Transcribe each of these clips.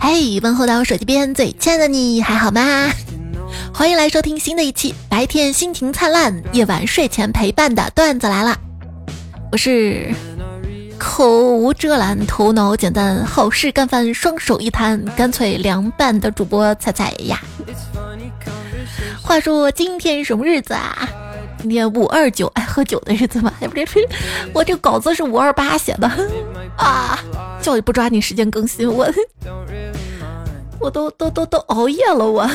嘿，问候到手机边最亲爱的你，还好吗？欢迎来收听新的一期，白天心情灿烂，夜晚睡前陪伴的段子来了。我是口无遮拦、头脑简单、好事干饭、双手一摊、干脆凉拌的主播彩彩呀。话说今天什么日子啊？今天五二九，爱喝酒的日子吗？哎，不是，我这稿子是五二八写的啊！叫你不抓紧时间更新，我 我都都都都熬夜了，我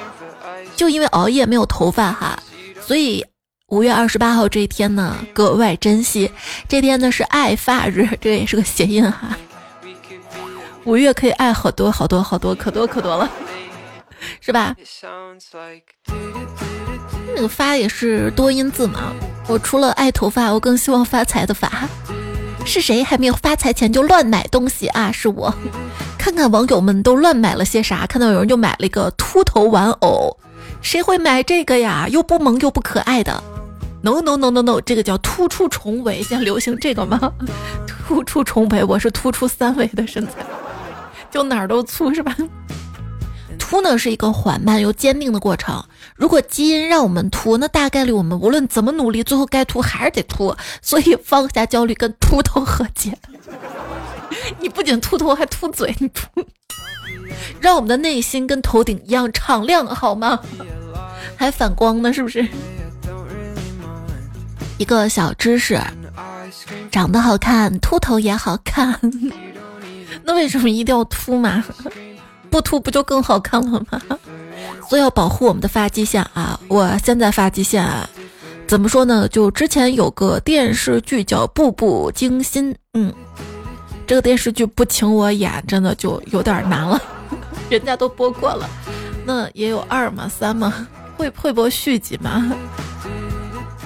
就因为熬夜没有头发哈，所以五月二十八号这一天呢格外珍惜。这天呢是爱发日，这也是个谐音哈。五月可以爱好多好多好多，可多可多了，是吧？那个发也是多音字嘛。我除了爱头发，我更希望发财的发。是谁还没有发财前就乱买东西啊？是我。看看网友们都乱买了些啥？看到有人就买了一个秃头玩偶，谁会买这个呀？又不萌又不可爱的。No no no no no，这个叫突出重围。现在流行这个吗？突出重围，我是突出三围的身材，就哪儿都粗是吧？秃呢是一个缓慢又坚定的过程。如果基因让我们秃，那大概率我们无论怎么努力，最后该秃还是得秃。所以放下焦虑，跟秃头和解。你不仅秃头，还秃嘴，你秃，让我们的内心跟头顶一样敞亮，好吗？还反光呢，是不是？一个小知识，长得好看，秃头也好看。那为什么一定要秃嘛？不秃不就更好看了吗？所以要保护我们的发际线啊！我现在发际线啊怎么说呢？就之前有个电视剧叫《步步惊心》，嗯，这个电视剧不请我演，真的就有点难了。人家都播过了，那也有二吗？三吗？会会播续集吗？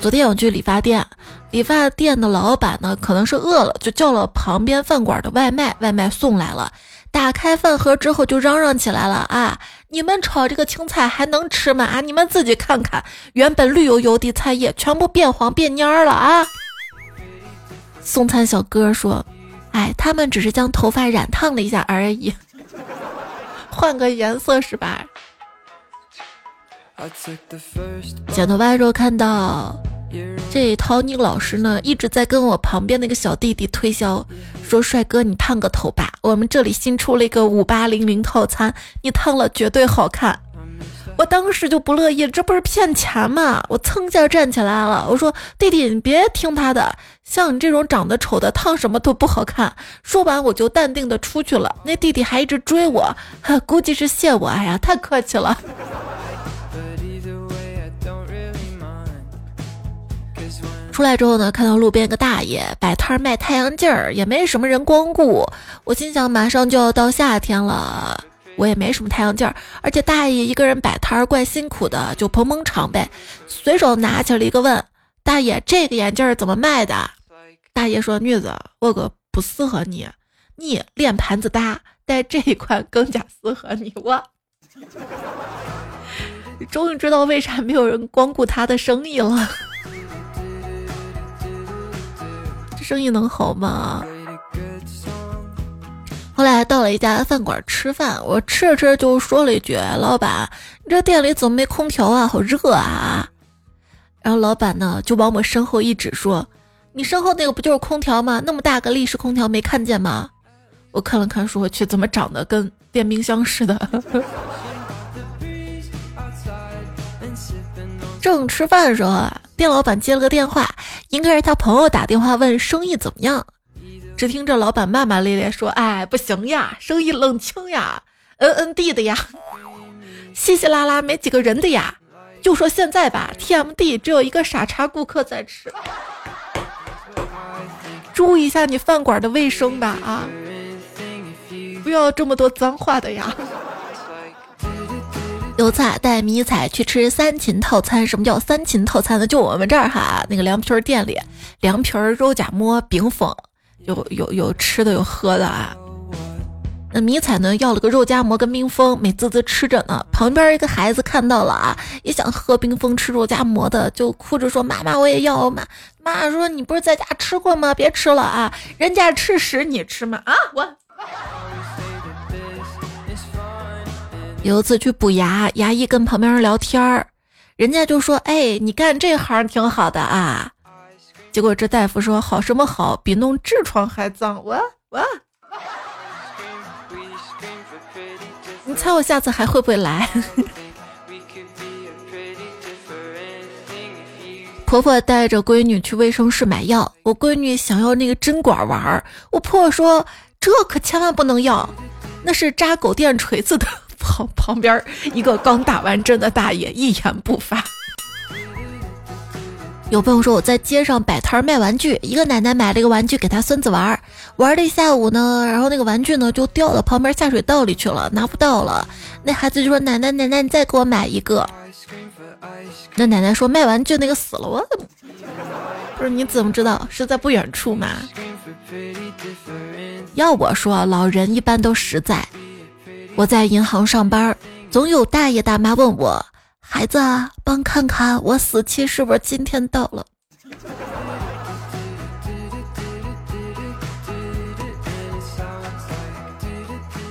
昨天我去理发店，理发店的老板呢，可能是饿了，就叫了旁边饭馆的外卖，外卖送来了。打开饭盒之后就嚷嚷起来了啊！你们炒这个青菜还能吃吗？啊！你们自己看看，原本绿油油的菜叶全部变黄变蔫儿了啊！送餐小哥说：“哎，他们只是将头发染烫了一下而已，换个颜色是吧？”剪头发时候看到。这陶尼老师呢，一直在跟我旁边那个小弟弟推销，说：“帅哥，你烫个头吧，我们这里新出了一个五八零零套餐，你烫了绝对好看。”我当时就不乐意，这不是骗钱吗？我蹭一下站起来了，我说：“弟弟，你别听他的，像你这种长得丑的，烫什么都不好看。”说完我就淡定的出去了。那弟弟还一直追我，估计是谢我。哎呀，太客气了。出来之后呢，看到路边个大爷摆摊卖太阳镜儿，也没什么人光顾。我心想，马上就要到夏天了，我也没什么太阳镜儿，而且大爷一个人摆摊儿怪辛苦的，就捧捧场呗。随手拿起了一个问大爷：“这个眼镜儿怎么卖的？”大爷说：“女子，我个不适合你，你脸盘子大，戴这一款更加适合你。”我 终于知道为啥没有人光顾他的生意了。生意能好吗？后来到了一家饭馆吃饭，我吃着吃着就说了一句：“老板，你这店里怎么没空调啊？好热啊！”然后老板呢就往我身后一指说：“你身后那个不就是空调吗？那么大个立式空调没看见吗？”我看了看，说：“去，怎么长得跟电冰箱似的？”正吃饭的时候啊。店老板接了个电话，应该是他朋友打电话问生意怎么样。只听着老板骂骂咧咧说：“哎，不行呀，生意冷清呀，N N D 的呀，稀稀拉拉没几个人的呀。就说现在吧，T M D 只有一个傻叉顾客在吃。注意一下你饭馆的卫生吧啊，不要这么多脏话的呀。”有菜带迷彩去吃三秦套餐。什么叫三秦套餐呢？就我们这儿哈，那个凉皮儿店里，凉皮儿、肉夹馍、冰峰，有有有吃的有喝的啊。那迷彩呢要了个肉夹馍跟冰峰，美滋滋吃着呢。旁边一个孩子看到了啊，也想喝冰峰吃肉夹馍的，就哭着说：“妈妈，我也要。”妈妈说：“你不是在家吃过吗？别吃了啊，人家吃屎你吃吗？”啊，我。有一次去补牙，牙医跟旁边人聊天儿，人家就说：“哎，你干这行挺好的啊。”结果这大夫说：“好什么好，比弄痔疮还脏。”我我，你猜我下次还会不会来？婆婆带着闺女去卫生室买药，我闺女想要那个针管玩儿，我婆婆说这可千万不能要，那是扎狗电锤子的。旁 旁边一个刚打完针的大爷一言不发。有朋友说我在街上摆摊卖玩具，一个奶奶买了一个玩具给她孙子玩，玩了一下午呢，然后那个玩具呢就掉到旁边下水道里去了，拿不到了。那孩子就说：“奶奶，奶奶，你再给我买一个。”那奶奶说卖玩具那个死了，我不是你怎么知道是在不远处吗？要我说，老人一般都实在。我在银行上班，总有大爷大妈问我：“孩子，啊帮看看我死期是不是今天到了？”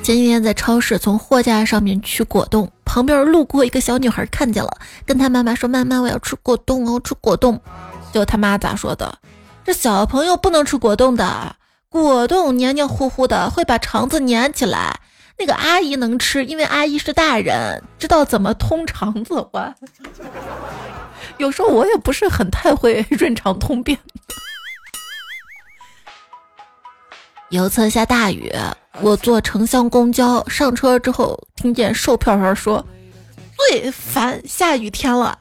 前几天在超市从货架上面取果冻，旁边路过一个小女孩看见了，跟她妈妈说：“妈妈，我要吃果冻哦，吃果冻。”结果他妈咋说的？这小朋友不能吃果冻的，果冻黏黏糊糊的，会把肠子粘起来。那个阿姨能吃，因为阿姨是大人，知道怎么通肠子。我有时候我也不是很太会 润肠通便。有一次下大雨，我坐城乡公交上车之后，听见售票员说：“最烦下雨天了，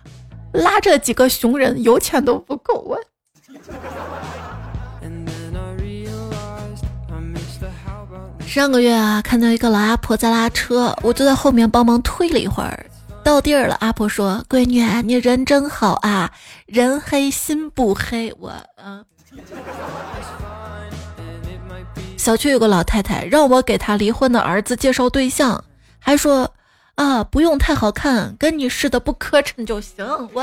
拉着几个熊人，油钱都不够。”我上个月啊，看到一个老阿婆在拉车，我就在后面帮忙推了一会儿，到地儿了。阿婆说：“闺女，你人真好啊，人黑心不黑。”我嗯。小区有个老太太，让我给她离婚的儿子介绍对象，还说啊，不用太好看，跟你似的不磕碜就行。我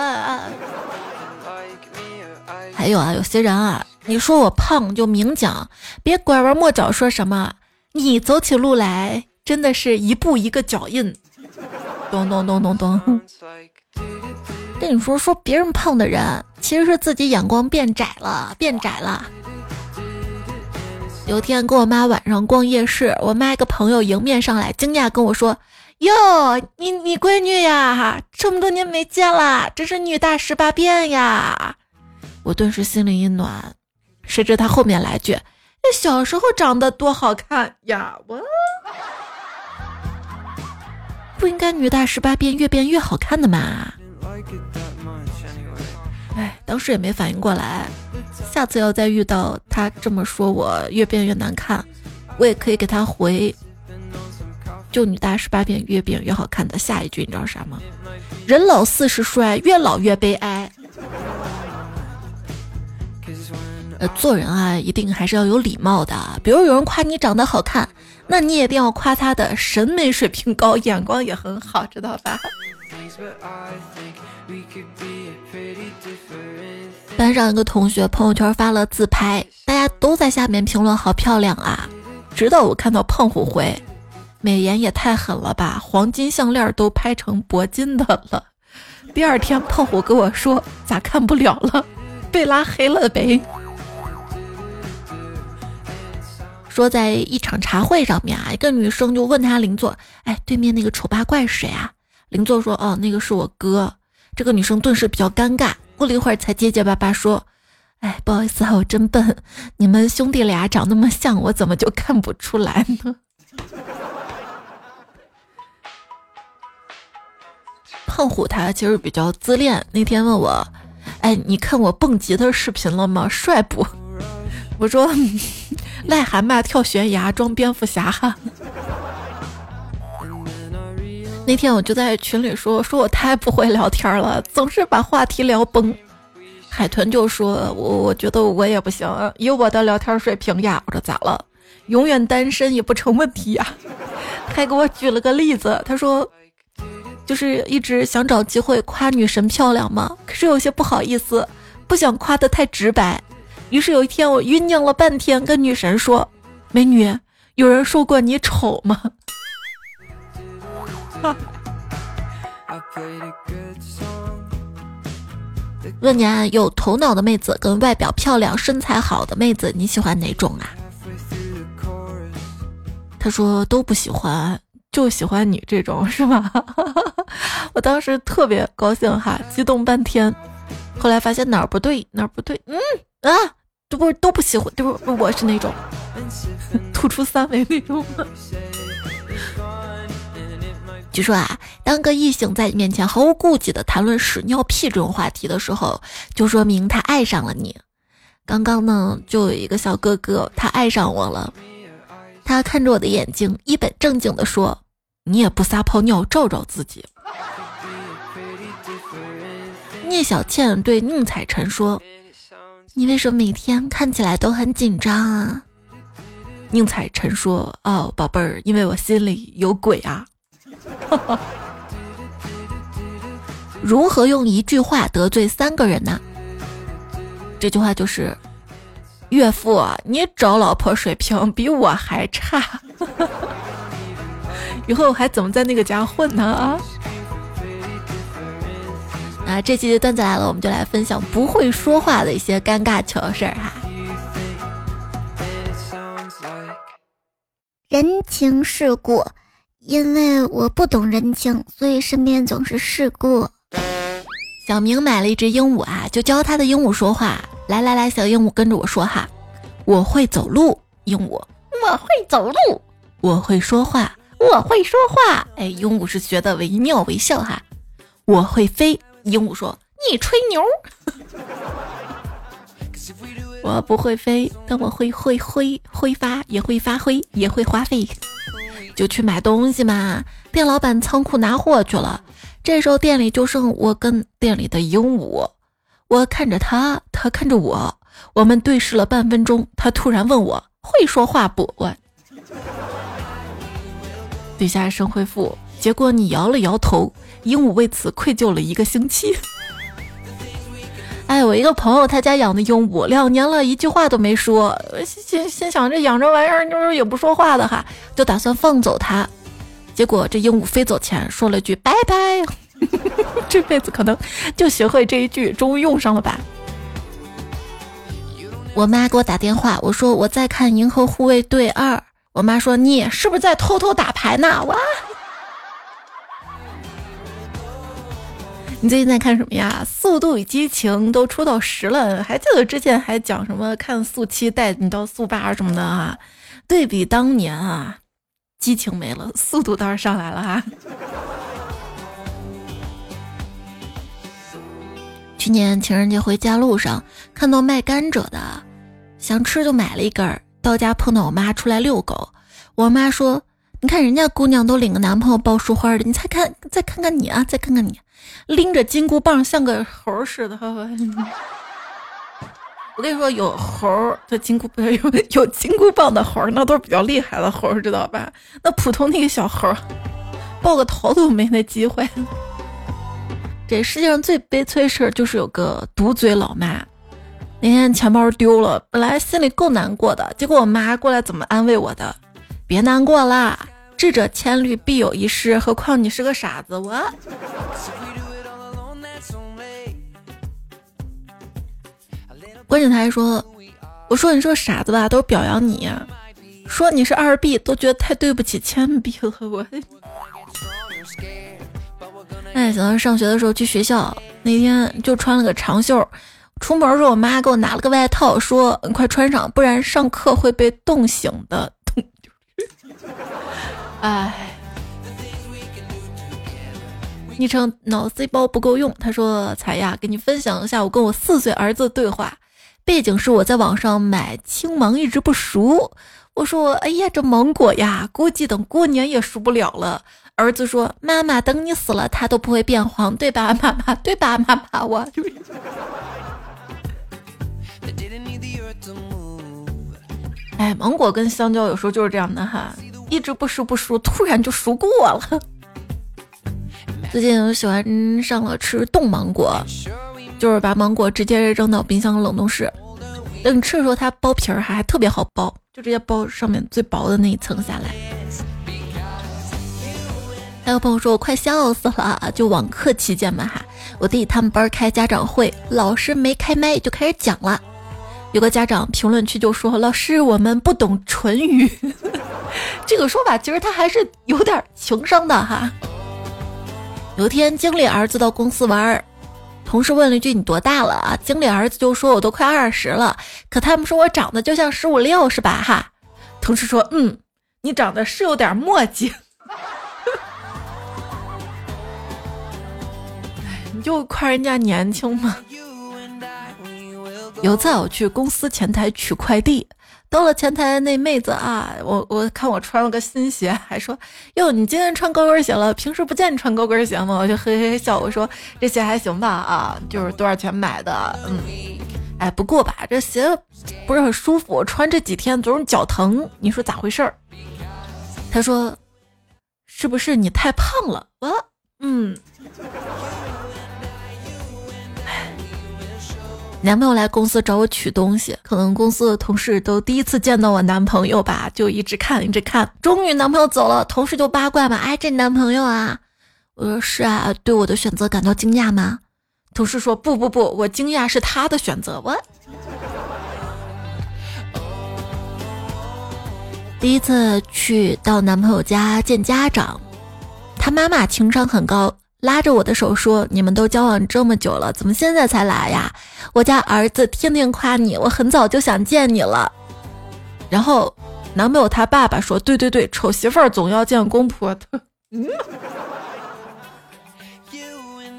还有啊，有些人啊，你说我胖就明讲，别拐弯抹角说什么，你走起路来真的是一步一个脚印，咚咚咚咚咚。跟你说说别人胖的人，其实是自己眼光变窄了，变窄了。有天跟我妈晚上逛夜市，我妈一个朋友迎面上来，惊讶跟我说：“哟，你你闺女呀，这么多年没见了，真是女大十八变呀！”我顿时心里一暖，谁知他后面来句：“小时候长得多好看呀！”我不应该女大十八变，越变越好看的嘛？哎，当时也没反应过来。下次要再遇到他这么说，我越变越难看，我也可以给他回，就女大十八变，越变越好看的下一句，你知道啥吗？人老四十衰，越老越悲哀。呃，做人啊，一定还是要有礼貌的。比如有人夸你长得好看，那你也一定要夸他的审美水平高，眼光也很好，知道吧？班上一个同学朋友圈发了自拍，大家都在下面评论好漂亮啊！直到我看到胖虎回，美颜也太狠了吧，黄金项链都拍成铂金的了。第二天胖虎跟我说咋看不了了，被拉黑了呗。说在一场茶会上面啊，一个女生就问他邻座，哎，对面那个丑八怪是谁啊？邻座说，哦，那个是我哥。这个女生顿时比较尴尬。过了一会儿，才结结巴巴说：“哎，不好意思啊，我真笨。你们兄弟俩长那么像，我怎么就看不出来呢？” 胖虎他其实比较自恋。那天问我：“哎，你看我蹦极的视频了吗？帅不？” 我说：“ 癞蛤蟆跳悬崖装蝙蝠侠。”那天我就在群里说，说我太不会聊天了，总是把话题聊崩。海豚就说，我我觉得我也不行，以我的聊天水平呀。我说咋了？永远单身也不成问题呀。还给我举了个例子，他说，就是一直想找机会夸女神漂亮嘛，可是有些不好意思，不想夸的太直白。于是有一天我酝酿了半天，跟女神说，美女，有人说过你丑吗？问你啊，有头脑的妹子跟外表漂亮、身材好的妹子，你喜欢哪种啊？他说都不喜欢，就喜欢你这种，是吧？我当时特别高兴哈，激动半天，后来发现哪儿不对，哪儿不对，嗯啊，都不都不喜欢，都不我是那种吐出三维那种。据说啊，当个异性在你面前毫无顾忌的谈论屎尿屁这种话题的时候，就说明他爱上了你。刚刚呢，就有一个小哥哥，他爱上我了。他看着我的眼睛，一本正经的说：“你也不撒泡尿照照自己。”聂小倩对宁采臣说：“你为什么每天看起来都很紧张啊？”宁采臣说：“哦，宝贝儿，因为我心里有鬼啊。”如何用一句话得罪三个人呢？这句话就是：岳父，你找老婆水平比我还差，以后还怎么在那个家混呢？啊！啊，这期的段子来了，我们就来分享不会说话的一些尴尬糗事儿哈。人情世故。因为我不懂人情，所以身边总是事故。小明买了一只鹦鹉啊，就教他的鹦鹉说话。来来来，小鹦鹉跟着我说哈，我会走路，鹦鹉，我会走路，我会说话，我会说话。哎，鹦鹉是学的惟妙惟肖哈。我会飞，鹦鹉说你吹牛。我不会飞，但我会会挥挥发，也会发挥，也会花费。就去买东西嘛，店老板仓库拿货去了，这时候店里就剩我跟店里的鹦鹉，我看着他，他看着我，我们对视了半分钟，他突然问我会说话不？我底下生回复，结果你摇了摇头，鹦鹉为此愧疚了一个星期。哎，我一个朋友他家养的鹦鹉，两年了一句话都没说，心心想这养这玩意儿就是也不说话的哈，就打算放走它。结果这鹦鹉飞走前说了句拜拜，这辈子可能就学会这一句，终于用上了吧。我妈给我打电话，我说我在看《银河护卫队二》，我妈说你是不是在偷偷打牌呢？哇！你最近在看什么呀？《速度与激情》都出到十了，还记得之前还讲什么看速七带你到速八什么的啊？对比当年啊，激情没了，速度倒是上来了哈。去年情人节回家路上看到卖甘蔗的，想吃就买了一根儿。到家碰到我妈出来遛狗，我妈说：“你看人家姑娘都领个男朋友抱树花的，你再看再看看你啊，再看看你。”拎着金箍棒像个猴似的，我跟你说，有猴的金箍不是，有 有金箍棒的猴，那都是比较厉害的猴，知道吧？那普通那个小猴，抱个头都没那机会。这世界上最悲催事儿就是有个毒嘴老妈。那天钱包丢了，本来心里够难过的，结果我妈过来怎么安慰我的？别难过啦，智者千虑必有一失，何况你是个傻子，我。关键他还说：“我说你是个傻子吧，都是表扬你；说你是二逼，都觉得太对不起铅笔了。”我，哎，想到上学的时候去学校那天就穿了个长袖，出门时候我妈给我拿了个外套，说：“你快穿上，不然上课会被冻醒的。” 哎。昵称脑 C 包不够用，他说：“彩呀，给你分享一下我跟我四岁儿子对话。背景是我在网上买青芒一直不熟，我说：哎呀，这芒果呀，估计等过年也熟不了了。儿子说：妈妈，等你死了，它都不会变黄，对吧？妈妈，对吧？妈妈，我。哎，芒果跟香蕉有时候就是这样的哈，一直不熟不熟，突然就熟过了。”最近我喜欢上了吃冻芒果，就是把芒果直接扔到冰箱冷冻室，等吃的时候它剥皮儿还还特别好剥，就直接剥上面最薄的那一层下来。还有朋友说我快笑死了，就网课期间嘛哈，我弟他们班开家长会，老师没开麦就开始讲了。有个家长评论区就说：“老师，我们不懂唇语。”这个说法其实他还是有点情商的哈。有一天经理儿子到公司玩，同事问了一句：“你多大了啊？”经理儿子就说：“我都快二十了。”可他们说我长得就像十五六，是吧？哈。同事说：“嗯，你长得是有点墨迹。”你就夸人家年轻吗？有次我去公司前台取快递，到了前台那妹子啊，我我看我穿了个新鞋，还说哟你今天穿高跟鞋了，平时不见你穿高跟鞋吗？我就嘿嘿笑，我说这鞋还行吧啊，就是多少钱买的？嗯，哎不过吧，这鞋不是很舒服，穿这几天总是脚疼，你说咋回事儿？他说是不是你太胖了？我嗯。男朋友来公司找我取东西，可能公司的同事都第一次见到我男朋友吧，就一直看，一直看。终于男朋友走了，同事就八卦嘛，哎，这男朋友啊？我说是啊，对我的选择感到惊讶吗？同事说不不不，我惊讶是他的选择。我第一次去到男朋友家见家长，他妈妈情商很高。拉着我的手说：“你们都交往这么久了，怎么现在才来呀？我家儿子天天夸你，我很早就想见你了。”然后男朋友他爸爸说：“对对对，丑媳妇儿总要见公婆的。”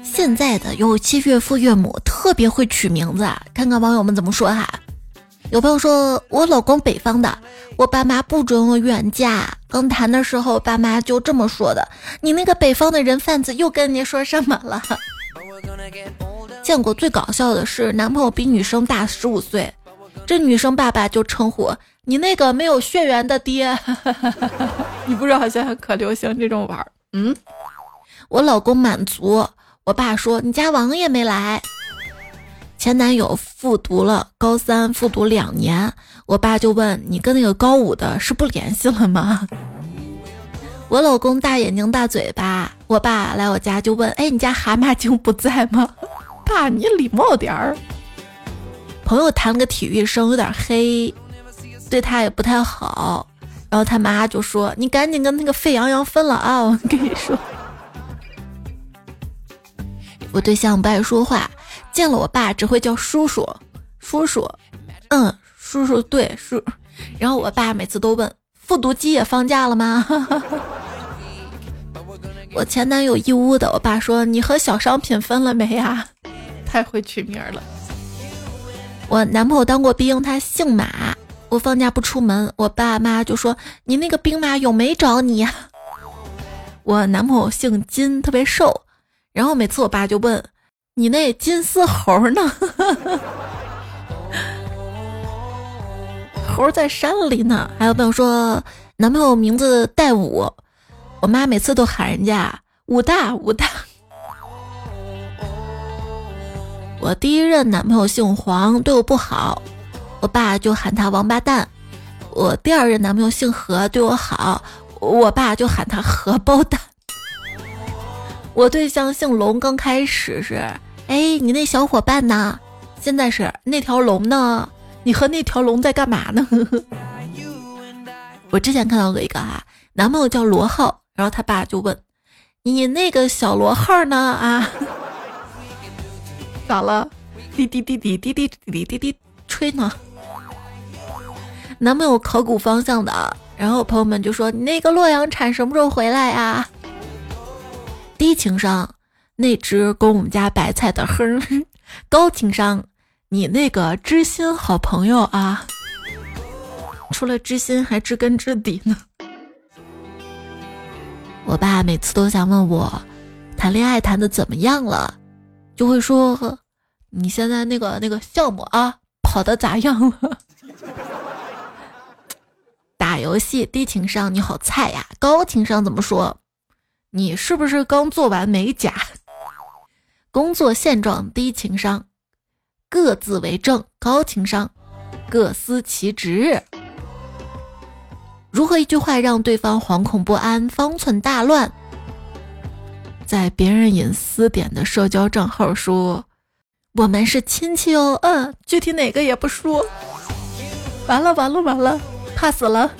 现在的有妻岳父岳母特别会取名字，看看网友们怎么说哈。有朋友说我老公北方的，我爸妈不准我远嫁。刚谈的时候，爸妈就这么说的。你那个北方的人贩子又跟你说什么了？见过最搞笑的是，男朋友比女生大十五岁，这女生爸爸就称呼你那个没有血缘的爹。你不知道现在可流行这种玩儿？嗯，我老公满族，我爸说你家王爷没来。前男友复读了高三，复读两年，我爸就问你跟那个高五的是不联系了吗？我老公大眼睛大嘴巴，我爸来我家就问，哎，你家蛤蟆精不在吗？爸，你礼貌点儿。朋友谈了个体育生，有点黑，对他也不太好，然后他妈就说，你赶紧跟那个沸羊羊分了啊！我跟你说，我对象不爱说话。见了我爸只会叫叔叔，叔叔，嗯，叔叔对叔，然后我爸每次都问复读机也放假了吗？我前男友义乌的，我爸说你和小商品分了没呀？太会取名了。我男朋友当过兵，他姓马，我放假不出门，我爸妈就说你那个兵马俑没找你呀。我男朋友姓金，特别瘦，然后每次我爸就问。你那金丝猴呢？猴在山里呢。还有朋友说，男朋友名字带武，我妈每次都喊人家武大武大。我第一任男朋友姓黄，对我不好，我爸就喊他王八蛋。我第二任男朋友姓何，对我好，我爸就喊他荷包蛋。我对象姓龙，刚开始是。哎，你那小伙伴呢？现在是那条龙呢？你和那条龙在干嘛呢？我之前看到过一个哈，男朋友叫罗浩，然后他爸就问：“你那个小罗号呢？啊，咋了？滴滴滴滴滴滴滴滴滴滴吹呢？”男朋友考古方向的，然后朋友们就说：“你那个洛阳铲什么时候回来呀？”低情商。那只供我们家白菜的哼，高情商，你那个知心好朋友啊，除了知心还知根知底呢。我爸每次都想问我，谈恋爱谈的怎么样了，就会说，你现在那个那个项目啊，跑的咋样了？打游戏低情商，你好菜呀。高情商怎么说？你是不是刚做完美甲？工作现状低情商，各自为政高情商，各司其职。如何一句话让对方惶恐不安、方寸大乱？在别人隐私点的社交账号说我们是亲戚哦，嗯，具体哪个也不说。完了完了完了，怕死了。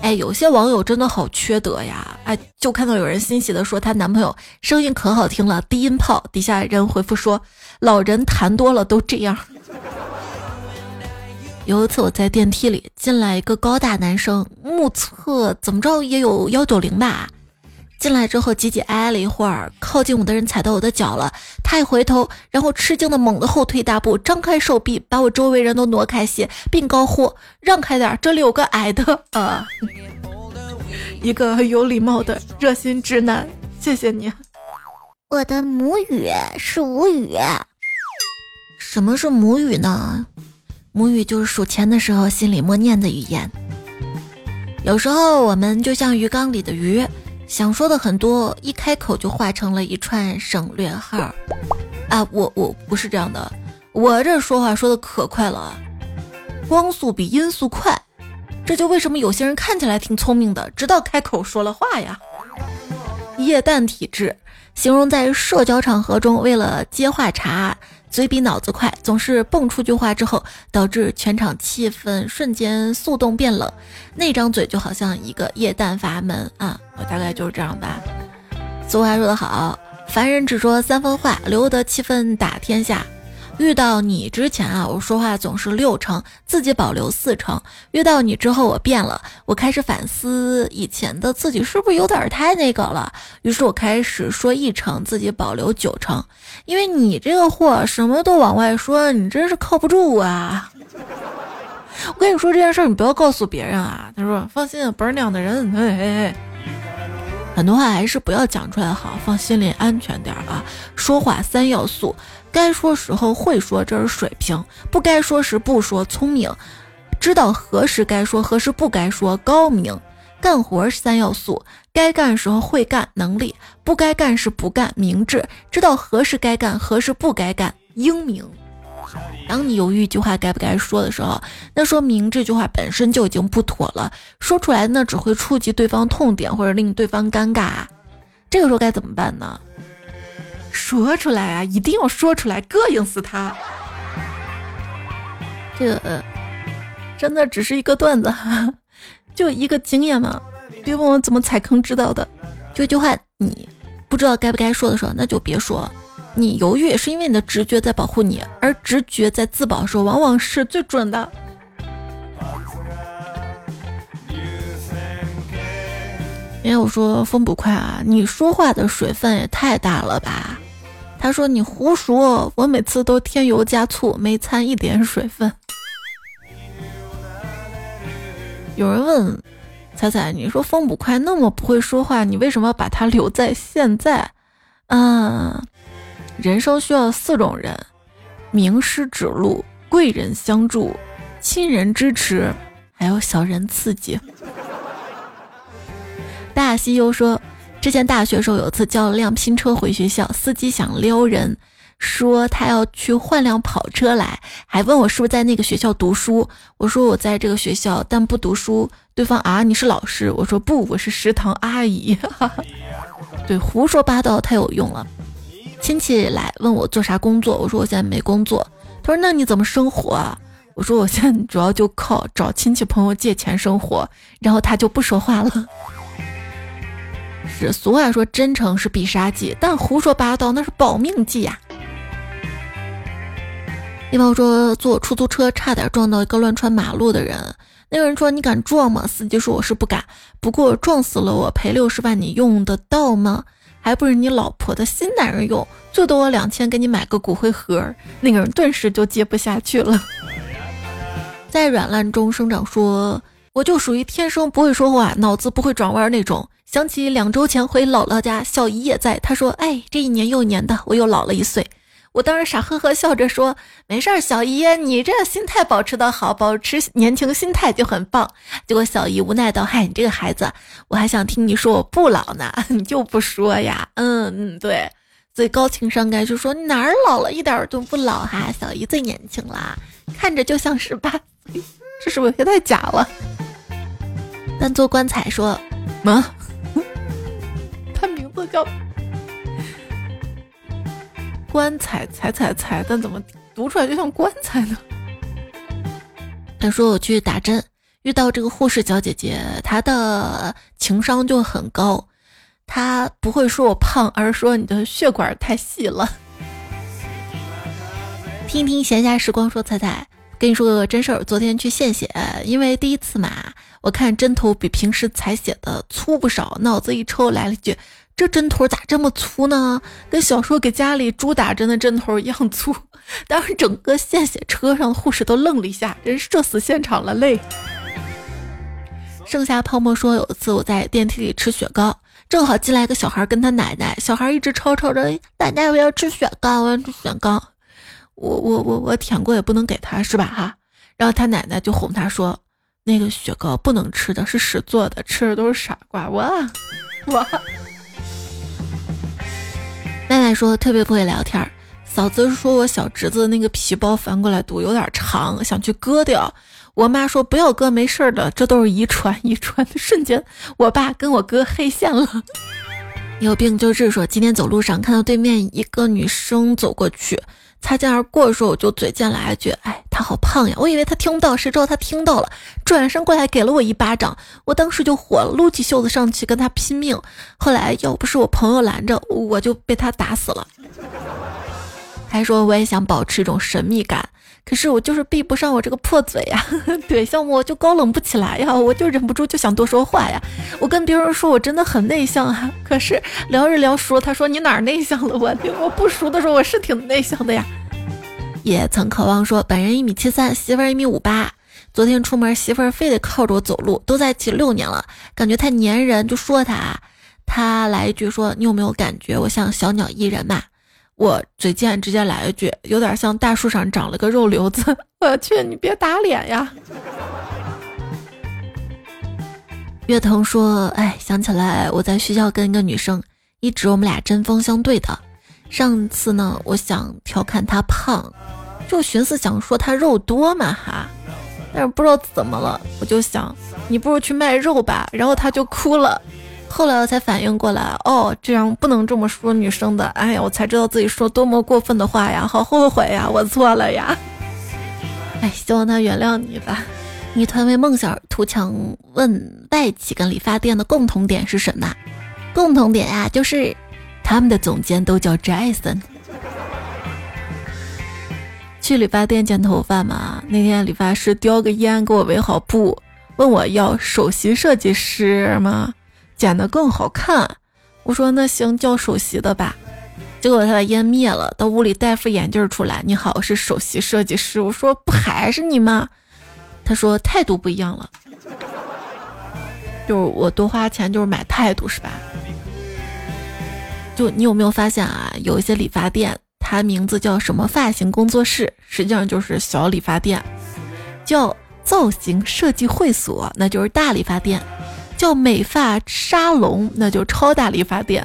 哎，有些网友真的好缺德呀！就看到有人欣喜的说她男朋友声音可好听了，低音炮。底下人回复说老人谈多了都这样。有一次我在电梯里进来一个高大男生，目测怎么着也有幺九零吧。进来之后挤挤挨了一会儿，靠近我的人踩到我的脚了，他一回头，然后吃惊的猛地后退大步，张开手臂把我周围人都挪开些，并高呼让开点，这里有个矮的啊。一个有礼貌的热心直男，谢谢你。我的母语是无语。什么是母语呢？母语就是数钱的时候心里默念的语言。有时候我们就像鱼缸里的鱼。想说的很多，一开口就化成了一串省略号。啊，我我不是这样的，我这说话说的可快了，光速比音速快，这就为什么有些人看起来挺聪明的，直到开口说了话呀。液氮体质，形容在社交场合中为了接话茬。嘴比脑子快，总是蹦出句话之后，导致全场气氛瞬间速冻变冷。那张嘴就好像一个液氮阀门啊！我大概就是这样吧。俗话说得好，凡人只说三分话，留得七分打天下。遇到你之前啊，我说话总是六成，自己保留四成；遇到你之后，我变了，我开始反思以前的自己是不是有点太那个了。于是我开始说一成，自己保留九成。因为你这个货什么都往外说，你真是靠不住啊！我跟你说这件事儿，你不要告诉别人啊。他说放心，不是那样的人。嘿嘿嘿。很多话还是不要讲出来好，放心里安全点啊。说话三要素。该说时候会说，这是水平；不该说时不说，聪明；知道何时该说，何时不该说，高明。干活是三要素：该干时候会干，能力；不该干时不干，明智；知道何时该干，何时不该干，英明。当你犹豫一句话该不该说的时候，那说明这句话本身就已经不妥了，说出来那只会触及对方痛点，或者令对方尴尬。这个时候该怎么办呢？说出来啊，一定要说出来，膈应死他！这个真的只是一个段子，就一个经验嘛。别问我怎么踩坑知道的。就一句话你不知道该不该说的时候，那就别说。你犹豫是因为你的直觉在保护你，而直觉在自保的时候往往是最准的。因为我说风不快啊，你说话的水分也太大了吧？他说你胡说，我每次都添油加醋，没掺一点水分。有人问彩彩，你说风捕快那么不会说话，你为什么把他留在现在？嗯，人生需要四种人：名师指路、贵人相助、亲人支持，还有小人刺激。大西又说，之前大学时候有一次叫了辆拼车回学校，司机想撩人，说他要去换辆跑车来，还问我是不是在那个学校读书。我说我在这个学校，但不读书。对方啊，你是老师？我说不，我是食堂阿姨。对，胡说八道太有用了。亲戚来问我做啥工作，我说我现在没工作。他说那你怎么生活啊？我说我现在主要就靠找亲戚朋友借钱生活。然后他就不说话了。是俗话说真诚是必杀技，但胡说八道那是保命计呀。一方说坐出租车差点撞到一个乱穿马路的人，那个人说你敢撞吗？司机说我是不敢，不过撞死了我赔六十万，你用得到吗？还不是你老婆的新男人用，最多我两千给你买个骨灰盒。那个人顿时就接不下去了，在软烂中生长说。我就属于天生不会说话、脑子不会转弯那种。想起两周前回姥姥家，小姨也在。她说：“哎，这一年又一年的，我又老了一岁。”我当时傻呵呵笑着说：“没事儿，小姨，你这心态保持的好，保持年轻心态就很棒。”结果小姨无奈道：“嗨，你这个孩子，我还想听你说我不老呢，你就不说呀？”嗯嗯，对，最高情商该就说哪儿老了，一点儿都不老哈，小姨最年轻啦，看着就像十八，这是不是也太假了？但做棺材说，妈，叫棺材踩踩踩，但怎么读出来就像棺材呢？他说我去打针，遇到这个护士小姐姐，她的情商就很高，她不会说我胖，而是说你的血管太细了。听听闲暇时光说彩彩。跟你说个真事儿，昨天去献血，因为第一次嘛，我看针头比平时采血的粗不少，脑子一抽来了一句：“这针头咋这么粗呢？跟小时候给家里猪打针的针头一样粗。”当时整个献血车上的护士都愣了一下，真是社死现场了嘞。剩下泡沫说，有一次我在电梯里吃雪糕，正好进来一个小孩跟他奶奶，小孩一直吵吵着：“奶奶，我要吃雪糕，我要吃雪糕。”我我我我舔过也不能给他是吧哈，然后他奶奶就哄他说，那个雪糕不能吃的是屎做的，吃的都是傻瓜。我我奶奶说特别不会聊天儿，嫂子说我小侄子那个皮包翻过来读有点长，想去割掉。我妈说不要割，没事的，这都是遗传，遗传的瞬间，我爸跟我哥黑线了。有病就治。说今天走路上看到对面一个女生走过去。擦肩而过的时候，我就嘴贱来一句：“哎，他好胖呀！”我以为他听不到，谁知道他听到了，转身过来给了我一巴掌。我当时就火了，撸起袖子上去跟他拼命。后来要不是我朋友拦着，我就被他打死了。还说我也想保持一种神秘感。可是我就是闭不上我这个破嘴呀，对，像我就高冷不起来呀，我就忍不住就想多说话呀。我跟别人说我真的很内向啊，可是聊着聊熟，他说你哪儿内向了？我我不熟的时候我是挺内向的呀。也曾渴望说本人一米七三，媳妇儿一米五八。昨天出门媳妇儿非得靠着我走路，都在一起六年了，感觉太粘人，就说他，他来一句说你有没有感觉我像小鸟依人嘛？我嘴贱，直接来一句，有点像大树上长了个肉瘤子。我去，你别打脸呀！月腾说：“哎，想起来我在学校跟一个女生，一直我们俩针锋相对的。上次呢，我想调侃她胖，就寻思想说她肉多嘛哈，但是不知道怎么了，我就想你不如去卖肉吧，然后她就哭了。”后来我才反应过来，哦，这样不能这么说女生的。哎呀，我才知道自己说多么过分的话呀，好后悔呀，我错了呀。哎，希望他原谅你吧。女团为梦想图强问外企跟理发店的共同点是什么？共同点呀，就是他们的总监都叫 Jason。去理发店剪头发嘛，那天理发师叼个烟给我围好布，问我要首席设计师吗？剪得更好看，我说那行叫首席的吧，结果他把烟灭了，到屋里戴副眼镜出来，你好，是首席设计师。我说不还是你吗？他说态度不一样了，就是我多花钱就是买态度是吧？就你有没有发现啊？有一些理发店，它名字叫什么发型工作室，实际上就是小理发店；叫造型设计会所，那就是大理发店。叫美发沙龙，那就超大理发店；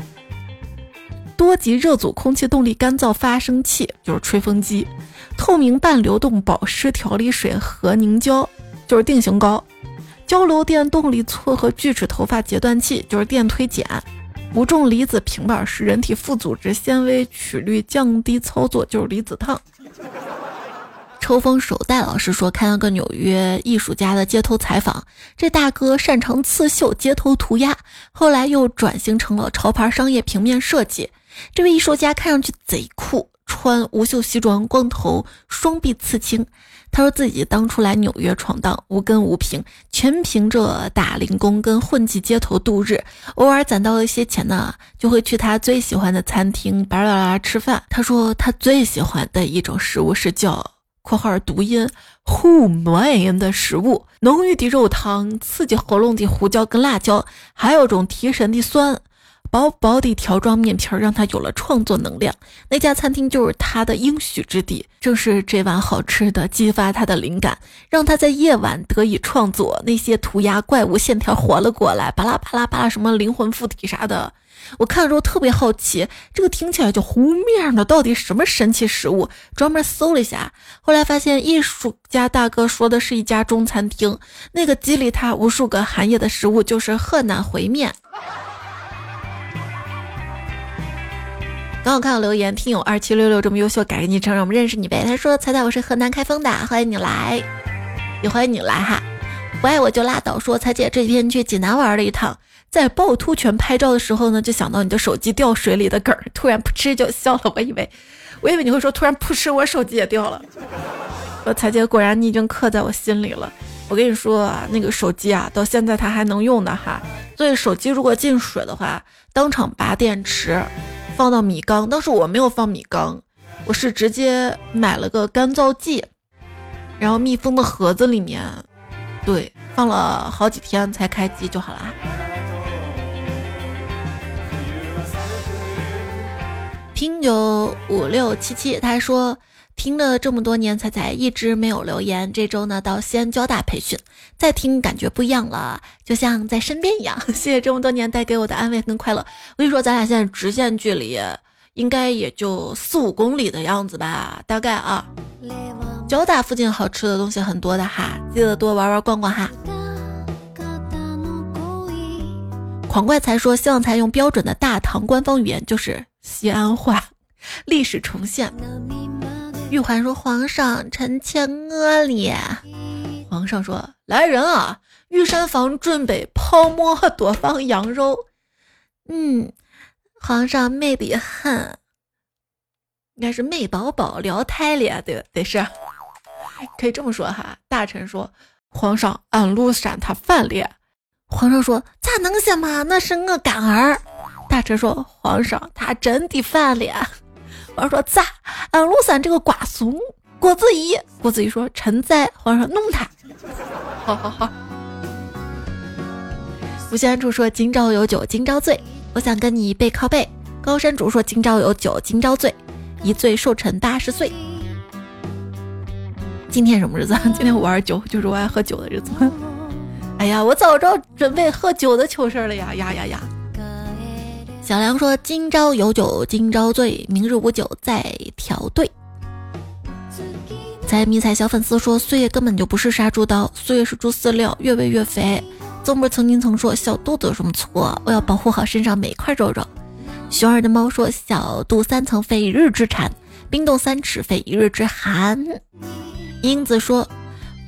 多级热阻空气动力干燥发生器就是吹风机；透明半流动保湿调理水和凝胶就是定型膏；交流电动力撮合锯齿头发截断器就是电推剪；无重离子平板式人体副组织纤维曲率降低操作就是离子烫。抽风手袋老师说，看了个纽约艺术家的街头采访，这大哥擅长刺绣、街头涂鸦，后来又转型成了潮牌商业平面设计。这位艺术家看上去贼酷，穿无袖西装，光头，双臂刺青。他说自己当初来纽约闯荡，无根无凭，全凭着打零工跟混迹街头度日。偶尔攒到一些钱呢，就会去他最喜欢的餐厅巴拉拉吃饭。他说他最喜欢的一种食物是叫。括号读音 who man 的食物，浓郁的肉汤，刺激喉咙的胡椒跟辣椒，还有种提神的酸，薄薄的条状面皮儿，让他有了创作能量。那家餐厅就是他的应许之地，正是这碗好吃的激发他的灵感，让他在夜晚得以创作。那些涂鸦怪物线条活了过来，巴拉巴拉巴拉，什么灵魂附体啥的。我看了之后特别好奇，这个听起来就糊面的，到底什么神奇食物？专门搜了一下，后来发现艺术家大哥说的是一家中餐厅，那个激励他无数个寒夜的食物就是河南烩面。刚好看到留言，听友二七六六这么优秀，改个昵称让我们认识你呗。他说：“彩彩，我是河南开封的，欢迎你来，也欢迎你来哈。不爱我就拉倒。说彩姐这几天去济南玩了一趟，在趵突泉拍照的时候呢，就想到你的手机掉水里的梗，突然噗嗤就笑了。我以为，我以为你会说突然噗嗤，我手机也掉了。说彩姐，果然你已经刻在我心里了。我跟你说啊，那个手机啊，到现在它还能用的哈。所以手机如果进水的话，当场拔电池。”放到米缸，当时我没有放米缸，我是直接买了个干燥剂，然后密封的盒子里面，对，放了好几天才开机就好啦。听九五六七七，他说。听了这么多年，彩彩一直没有留言。这周呢，到西安交大培训，再听感觉不一样了，就像在身边一样。谢谢这么多年带给我的安慰跟快乐。我跟你说，咱俩现在直线距离应该也就四五公里的样子吧，大概啊。交大附近好吃的东西很多的哈，记得多玩玩逛逛哈。狂怪才说，希望才用标准的大唐官方语言，就是西安话，历史重现。玉环说：“皇上，臣妾饿了。”皇上说：“来人啊，御膳房准备泡馍多放羊肉。”嗯，皇上美得很，应该是美宝宝聊太了，对得是，可以这么说哈。大臣说：“皇上，安禄山他反了。”皇上说：“咋能行嘛？那是我干儿。”大臣说：“皇上，他真的反了。”皇上说咋？安禄山这个瓜怂，郭子仪。郭子仪说臣在。皇上弄他。好好好。吴安柱说今朝有酒今朝醉，我想跟你背靠背。高山主说今朝有酒今朝醉，一醉寿辰八十岁。今天什么日子？今天五二九，就是我爱喝酒的日子。哎呀，我早知道准备喝酒的糗事了呀呀呀呀！小梁说：“今朝有酒今朝醉，明日无酒再调对。”在迷彩小粉丝说：“岁月根本就不是杀猪刀，岁月是猪饲料，越喂越肥。”宗波曾经曾说：“小肚子有什么错？我要保护好身上每一块肉肉。”熊二的猫说：“小肚三层非一日之馋，冰冻三尺非一日之寒。”英子说：“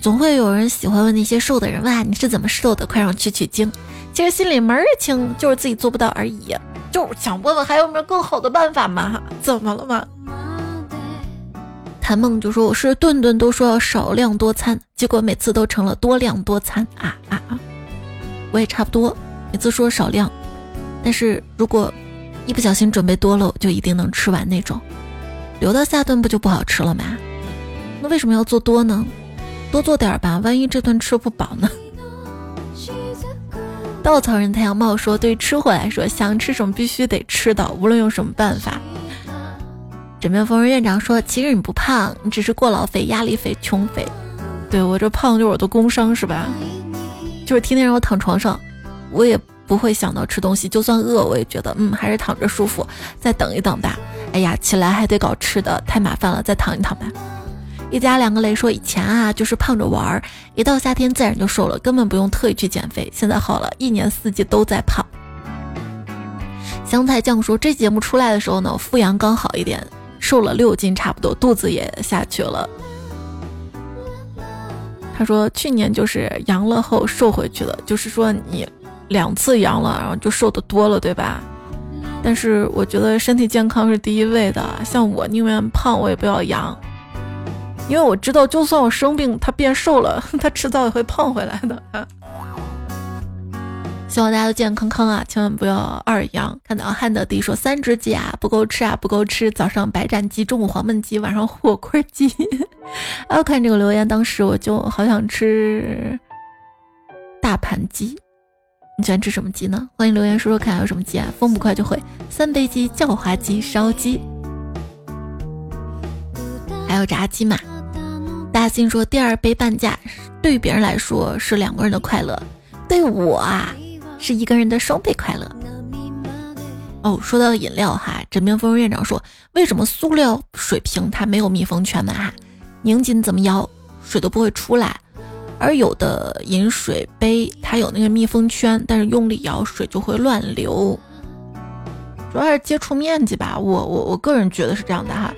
总会有人喜欢问那些瘦的人，哇，你是怎么瘦的？快让我去取经。”其实心里门儿清，就是自己做不到而已。就是想问问还有没有更好的办法吗？怎么了吗？谭梦就说我是顿顿都说要少量多餐，结果每次都成了多量多餐啊啊啊！我也差不多，每次说少量，但是如果一不小心准备多了，就一定能吃完那种，留到下顿不就不好吃了吗？那为什么要做多呢？多做点吧，万一这顿吃不饱呢？稻草人太阳帽说：“对吃货来说，想吃什么必须得吃到，无论用什么办法。”枕边风人院长说：“其实你不胖，你只是过劳肥、压力肥、穷肥。对我这胖就是我的工伤，是吧？就是天天让我躺床上，我也不会想到吃东西。就算饿，我也觉得嗯，还是躺着舒服，再等一等吧。哎呀，起来还得搞吃的，太麻烦了，再躺一躺吧。”一家两个雷说：“以前啊，就是胖着玩儿，一到夏天自然就瘦了，根本不用特意去减肥。现在好了，一年四季都在胖。”香菜酱说：“这节目出来的时候呢，复阳刚好一点，瘦了六斤差不多，肚子也下去了。”他说：“去年就是阳了后瘦回去的，就是说你两次阳了，然后就瘦的多了，对吧？但是我觉得身体健康是第一位的，像我宁愿胖，我也不要阳。”因为我知道，就算我生病，他变瘦了，他迟早也会胖回来的。希望大家都健健康康啊，千万不要二阳。看到汉德迪说三只鸡啊不够吃啊不够吃，早上白斩鸡，中午黄焖鸡，晚上火锅鸡。要看这个留言，当时我就好想吃大盘鸡。你喜欢吃什么鸡呢？欢迎留言说说看，有什么鸡啊？风不快就会三杯鸡、叫花鸡、烧鸡，还有炸鸡嘛。大兴说：“第二杯半价，对于别人来说是两个人的快乐，对我啊是一个人的双倍快乐。”哦，说到饮料哈，枕边风院长说：“为什么塑料水瓶它没有密封圈呢？哈，拧紧怎么摇水都不会出来，而有的饮水杯它有那个密封圈，但是用力摇水就会乱流。”主要是接触面积吧。我我我个人觉得是这样的哈，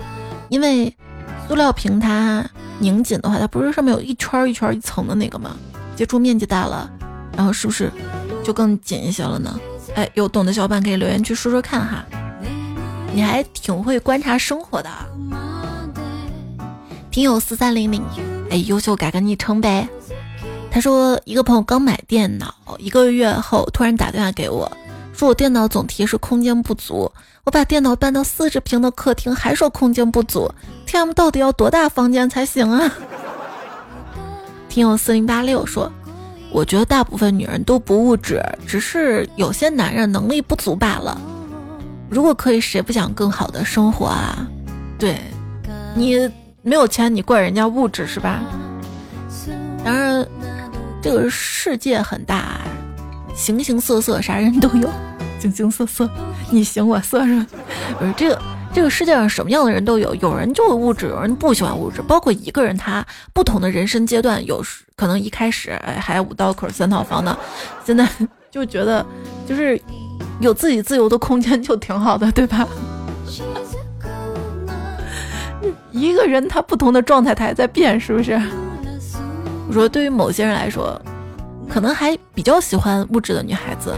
因为塑料瓶它拧紧的话，它不是上面有一圈一圈一层的那个吗？接触面积大了，然后是不是就更紧一些了呢？哎，有懂的小伙伴可以留言区说说看哈。你还挺会观察生活的，听友四三零零，哎，优秀改个昵称呗。他说一个朋友刚买电脑，一个月后突然打电话给我，说我电脑总提示空间不足。我把电脑搬到四十平的客厅，还说空间不足。天 M 到底要多大房间才行啊？听友四零八六说，我觉得大部分女人都不物质，只是有些男人能力不足罢了。如果可以，谁不想更好的生活啊？对，你没有钱，你怪人家物质是吧？当然。这个世界很大，形形色色，啥人都有。形形色色，你形我色是吧？不是这个，这个世界上什么样的人都有，有人就物质，有人不喜欢物质。包括一个人，他不同的人生阶段，有时可能一开始哎还五道口三套房呢，现在 就觉得就是有自己自由的空间就挺好的，对吧？一个人他不同的状态，他还在变，是不是？我说，对于某些人来说，可能还比较喜欢物质的女孩子，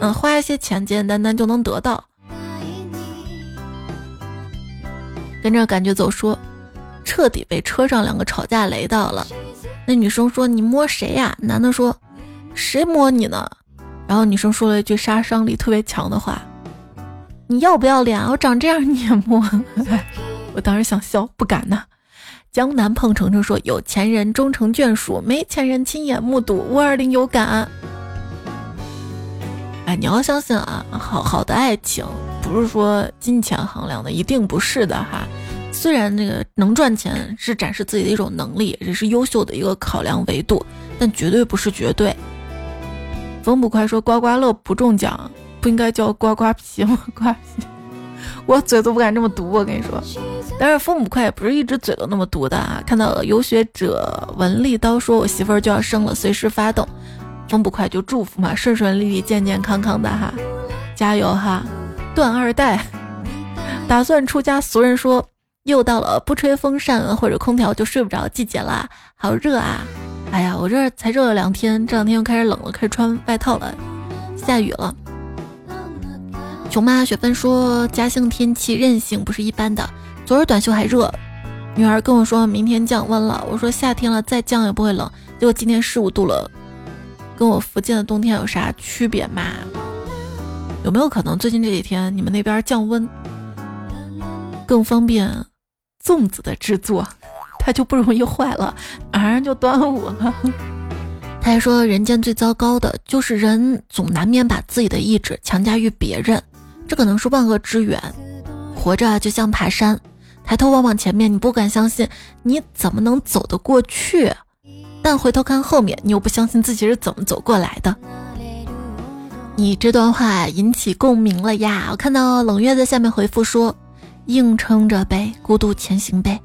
嗯，花一些钱简简单单就能得到。跟着感觉走，说彻底被车上两个吵架雷到了。那女生说：“你摸谁呀？”男的说：“谁摸你呢？”然后女生说了一句杀伤力特别强的话：“你要不要脸？我长这样你也摸？” 我当时想笑，不敢呐。江南碰程程说：“有钱人终成眷属，没钱人亲眼目睹。”五二零有感。哎，你要相信啊，好好的爱情不是说金钱衡量的，一定不是的哈。虽然那个能赚钱是展示自己的一种能力，也是优秀的一个考量维度，但绝对不是绝对。风不快说：“刮刮乐不中奖，不应该叫刮刮皮吗？刮皮。”我嘴都不敢这么毒，我跟你说。但是风母快也不是一直嘴都那么毒的啊！看到有学者文丽刀说：“我媳妇儿就要生了，随时发动。”风不快就祝福嘛，顺顺利利、健健康康的哈，加油哈！段二代打算出家，俗人说又到了不吹风扇或者空调就睡不着季节啦，好热啊！哎呀，我这才热了两天，这两天又开始冷了，开始穿外套了，下雨了。穷妈雪芬说：“嘉兴天气韧性不是一般的，昨儿短袖还热。女儿跟我说明天降温了，我说夏天了再降也不会冷。结果今天十五度了，跟我福建的冬天有啥区别吗？有没有可能最近这几天你们那边降温更方便粽子的制作，它就不容易坏了，马上就端午了。”他还说：“人间最糟糕的就是人总难免把自己的意志强加于别人。”这可能是万恶之源。活着就像爬山，抬头望望前面，你不敢相信你怎么能走得过去；但回头看后面，你又不相信自己是怎么走过来的。你这段话引起共鸣了呀！我看到冷月在下面回复说：“硬撑着呗，孤独前行呗。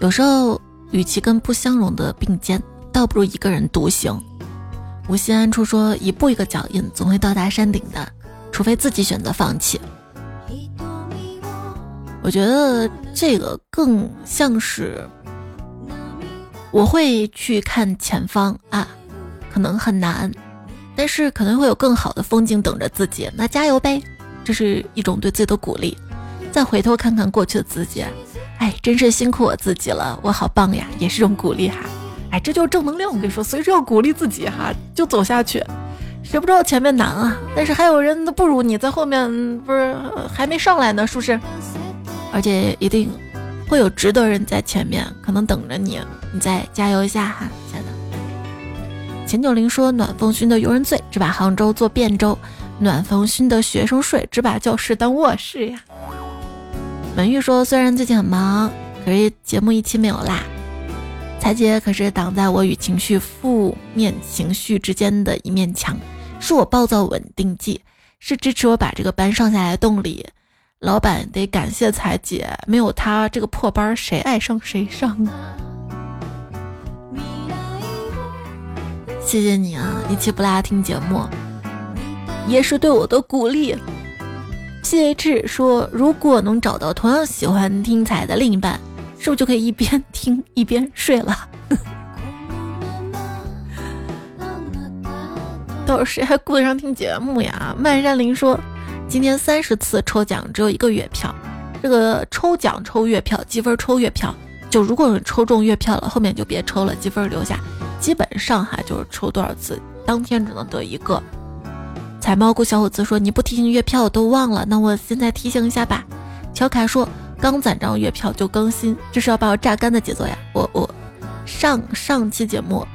有时候，与其跟不相容的并肩，倒不如一个人独行。”无心安处说：“一步一个脚印，总会到达山顶的。”除非自己选择放弃，我觉得这个更像是我会去看前方啊，可能很难，但是可能会有更好的风景等着自己。那加油呗，这是一种对自己的鼓励。再回头看看过去的自己，哎，真是辛苦我自己了，我好棒呀，也是种鼓励哈。哎，这就是正能量，我跟你说，随时要鼓励自己哈，就走下去。谁不知道前面难啊？但是还有人都不如你在后面，不是还没上来呢，是不是？而且一定会有值得人在前面，可能等着你，你再加油一下哈，亲爱的。钱九龄说：“暖风熏得游人醉，只把杭州做汴州；暖风熏得学生睡，只把教室当卧室呀。”文玉说：“虽然最近很忙，可是节目一期没有啦。”彩姐可是挡在我与情绪负面情绪之间的一面墙。是我暴躁稳定剂，是支持我把这个班上下来的动力。老板得感谢彩姐，没有她这个破班，谁爱上谁上？谢谢你啊，一期不拉听节目，也是对我的鼓励。C H 说，如果能找到同样喜欢听彩的另一半，是不是就可以一边听一边睡了？到时谁还顾得上听节目呀？漫山林说，今天三十次抽奖只有一个月票，这个抽奖抽月票，积分抽月票。就如果你抽中月票了，后面就别抽了，积分留下。基本上哈，就是抽多少次，当天只能得一个。采蘑菇小伙子说：“你不提醒月票，我都忘了。那我现在提醒一下吧。”乔凯说：“刚攒张月票就更新，这是要把我榨干的节奏呀！”我我上上期节目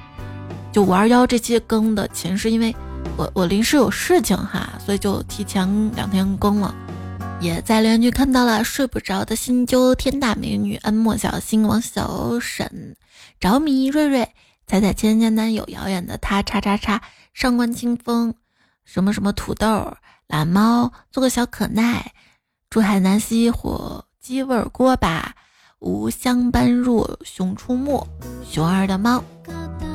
就五二幺这期更的前是因为我我临时有事情哈，所以就提前两天更了。也在留言区看到了睡不着的新鸠天大美女恩莫小星王小沈着迷瑞瑞彩彩千千男友遥远的他叉叉叉上官清风什么什么土豆懒猫做个小可耐珠海南溪火鸡味锅巴无香般若熊出没熊二的猫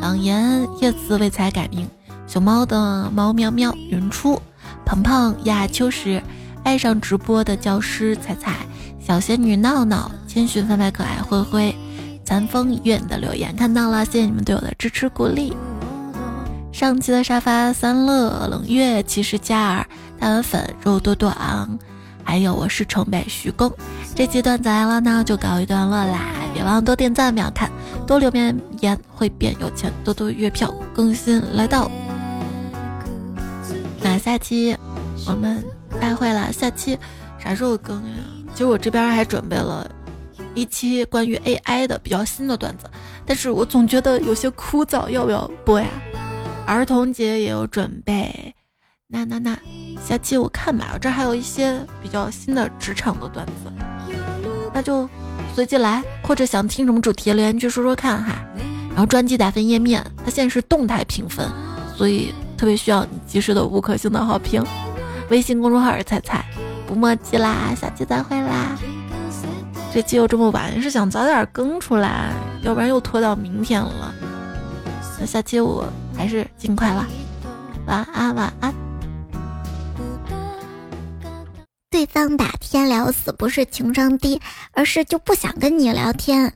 朗言叶子为才改名熊猫的猫喵喵云初，鹏鹏亚秋实。爱上直播的教师彩彩，小仙女闹闹，千寻范范可爱灰灰，残风远的留言看到了，谢谢你们对我的支持鼓励。上期的沙发三乐冷月骑士加尔大碗粉肉多多昂，还有我是城北徐工。这期段子来了呢，就告一段落啦，别忘多点赞秒看，多留言会变有钱，多多月票更新来到。那下期我们。拜会了，下期啥时候更呀？其实我这边还准备了一期关于 AI 的比较新的段子，但是我总觉得有些枯燥，要不要播呀？儿童节也有准备，那那那，下期我看吧。我这还有一些比较新的职场的段子，那就随机来，或者想听什么主题留言区说说看哈。然后专辑打分页面，它现在是动态评分，所以特别需要你及时的五颗星的好评。微信公众号是彩彩，不墨迹啦，下期再会啦。这期又这么晚，是想早点更出来，要不然又拖到明天了。那下期我还是尽快了，晚安晚安。对方打天聊死不是情商低，而是就不想跟你聊天。